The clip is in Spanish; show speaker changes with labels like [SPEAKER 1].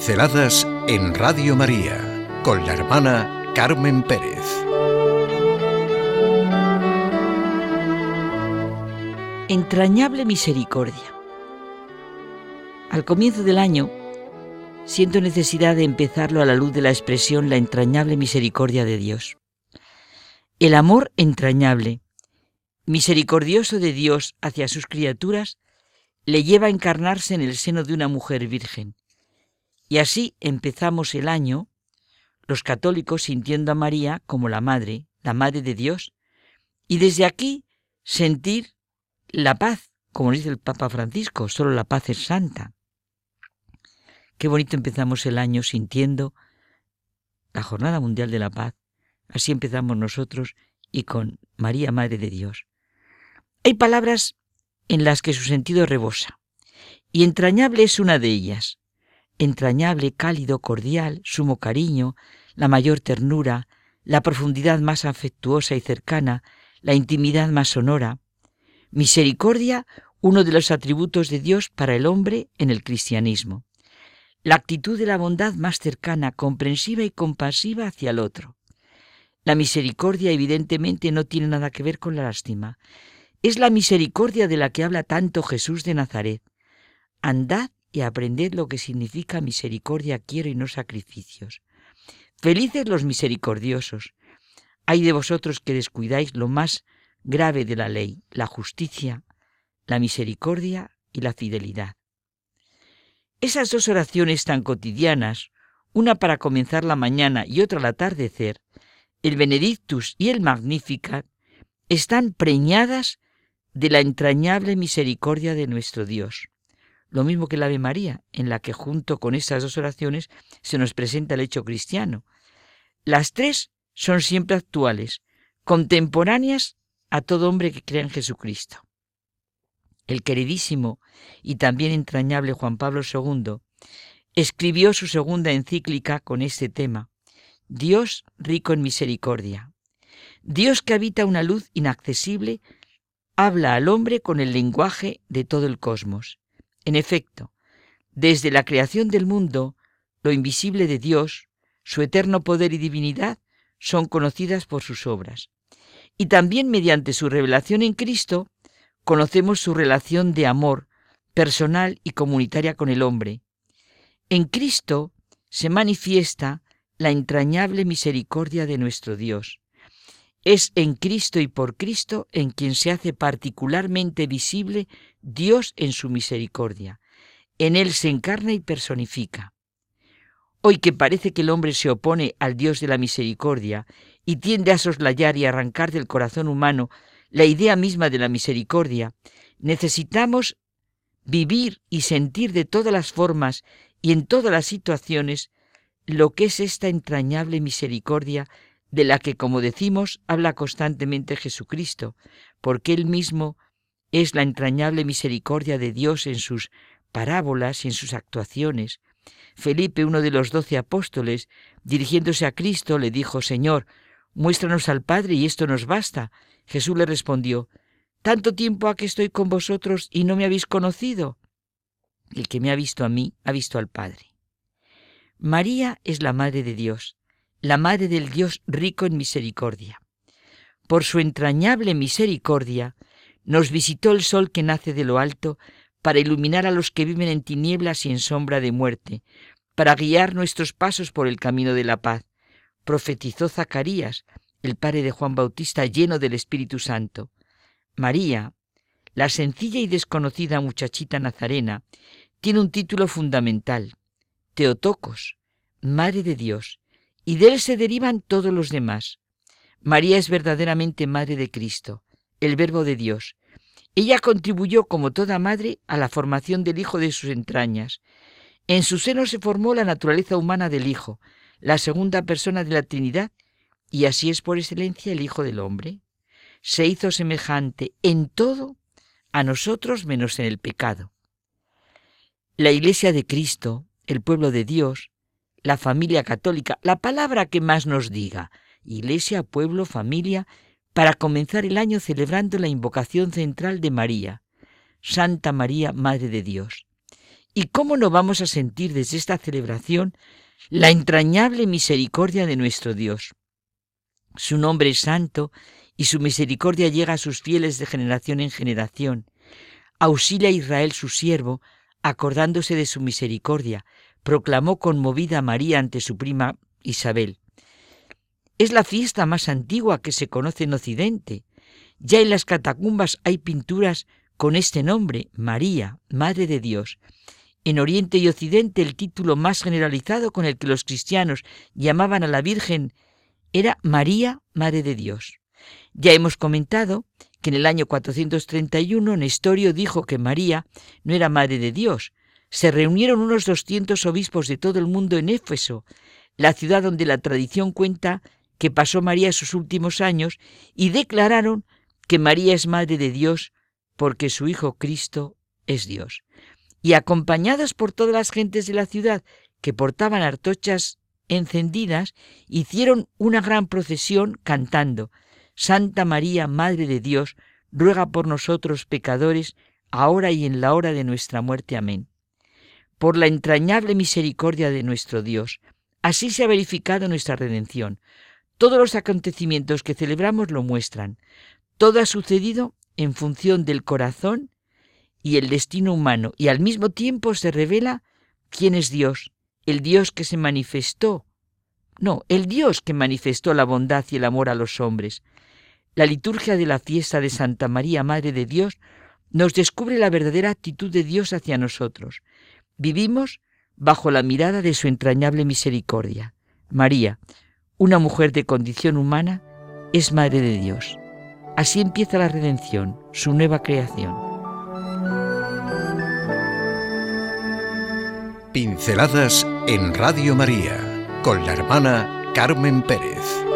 [SPEAKER 1] Pinceladas en Radio María con la hermana Carmen Pérez.
[SPEAKER 2] Entrañable misericordia. Al comienzo del año, siento necesidad de empezarlo a la luz de la expresión la entrañable misericordia de Dios. El amor entrañable, misericordioso de Dios hacia sus criaturas, le lleva a encarnarse en el seno de una mujer virgen. Y así empezamos el año, los católicos sintiendo a María como la Madre, la Madre de Dios, y desde aquí sentir la paz, como dice el Papa Francisco, solo la paz es santa. Qué bonito empezamos el año sintiendo la Jornada Mundial de la Paz. Así empezamos nosotros y con María, Madre de Dios. Hay palabras en las que su sentido rebosa, y entrañable es una de ellas. Entrañable, cálido, cordial, sumo cariño, la mayor ternura, la profundidad más afectuosa y cercana, la intimidad más sonora. Misericordia, uno de los atributos de Dios para el hombre en el cristianismo la actitud de la bondad más cercana, comprensiva y compasiva hacia el otro. La misericordia evidentemente no tiene nada que ver con la lástima. Es la misericordia de la que habla tanto Jesús de Nazaret. Andad y aprended lo que significa misericordia quiero y no sacrificios. Felices los misericordiosos. Hay de vosotros que descuidáis lo más grave de la ley, la justicia, la misericordia y la fidelidad. Esas dos oraciones tan cotidianas, una para comenzar la mañana y otra al atardecer, el Benedictus y el Magnificat, están preñadas de la entrañable misericordia de nuestro Dios. Lo mismo que la Ave María, en la que junto con esas dos oraciones se nos presenta el hecho cristiano. Las tres son siempre actuales, contemporáneas a todo hombre que crea en Jesucristo el queridísimo y también entrañable Juan Pablo II, escribió su segunda encíclica con este tema, Dios rico en misericordia. Dios que habita una luz inaccesible, habla al hombre con el lenguaje de todo el cosmos. En efecto, desde la creación del mundo, lo invisible de Dios, su eterno poder y divinidad, son conocidas por sus obras. Y también mediante su revelación en Cristo, conocemos su relación de amor personal y comunitaria con el hombre. En Cristo se manifiesta la entrañable misericordia de nuestro Dios. Es en Cristo y por Cristo en quien se hace particularmente visible Dios en su misericordia. En Él se encarna y personifica. Hoy que parece que el hombre se opone al Dios de la misericordia y tiende a soslayar y arrancar del corazón humano la idea misma de la misericordia, necesitamos vivir y sentir de todas las formas y en todas las situaciones lo que es esta entrañable misericordia de la que, como decimos, habla constantemente Jesucristo, porque Él mismo es la entrañable misericordia de Dios en sus parábolas y en sus actuaciones. Felipe, uno de los doce apóstoles, dirigiéndose a Cristo, le dijo, Señor, muéstranos al Padre y esto nos basta. Jesús le respondió, ¿Tanto tiempo ha que estoy con vosotros y no me habéis conocido? El que me ha visto a mí, ha visto al Padre. María es la Madre de Dios, la Madre del Dios rico en misericordia. Por su entrañable misericordia, nos visitó el sol que nace de lo alto para iluminar a los que viven en tinieblas y en sombra de muerte, para guiar nuestros pasos por el camino de la paz. Profetizó Zacarías, el padre de Juan Bautista lleno del Espíritu Santo. María, la sencilla y desconocida muchachita nazarena, tiene un título fundamental, Teotocos, Madre de Dios, y de él se derivan todos los demás. María es verdaderamente Madre de Cristo, el Verbo de Dios. Ella contribuyó como toda madre a la formación del Hijo de sus entrañas. En su seno se formó la naturaleza humana del Hijo, la segunda persona de la Trinidad, y así es por excelencia el Hijo del Hombre. Se hizo semejante en todo a nosotros menos en el pecado. La Iglesia de Cristo, el pueblo de Dios, la familia católica, la palabra que más nos diga, Iglesia, pueblo, familia, para comenzar el año celebrando la invocación central de María, Santa María, Madre de Dios. ¿Y cómo no vamos a sentir desde esta celebración la entrañable misericordia de nuestro Dios? Su nombre es santo y su misericordia llega a sus fieles de generación en generación. Auxilia a Israel su siervo, acordándose de su misericordia, proclamó conmovida María ante su prima Isabel. Es la fiesta más antigua que se conoce en Occidente. Ya en las catacumbas hay pinturas con este nombre, María, Madre de Dios. En Oriente y Occidente el título más generalizado con el que los cristianos llamaban a la Virgen era María, Madre de Dios. Ya hemos comentado que en el año 431 Nestorio dijo que María no era Madre de Dios. Se reunieron unos 200 obispos de todo el mundo en Éfeso, la ciudad donde la tradición cuenta que pasó María sus últimos años, y declararon que María es Madre de Dios porque su Hijo Cristo es Dios. Y acompañadas por todas las gentes de la ciudad que portaban artochas encendidas, hicieron una gran procesión cantando, Santa María, Madre de Dios, ruega por nosotros pecadores, ahora y en la hora de nuestra muerte. Amén. Por la entrañable misericordia de nuestro Dios, así se ha verificado nuestra redención. Todos los acontecimientos que celebramos lo muestran. Todo ha sucedido en función del corazón y el destino humano, y al mismo tiempo se revela quién es Dios, el Dios que se manifestó. No, el Dios que manifestó la bondad y el amor a los hombres. La liturgia de la fiesta de Santa María, Madre de Dios, nos descubre la verdadera actitud de Dios hacia nosotros. Vivimos bajo la mirada de su entrañable misericordia. María, una mujer de condición humana, es Madre de Dios. Así empieza la redención, su nueva creación.
[SPEAKER 1] Pinceladas en Radio María con la hermana Carmen Pérez.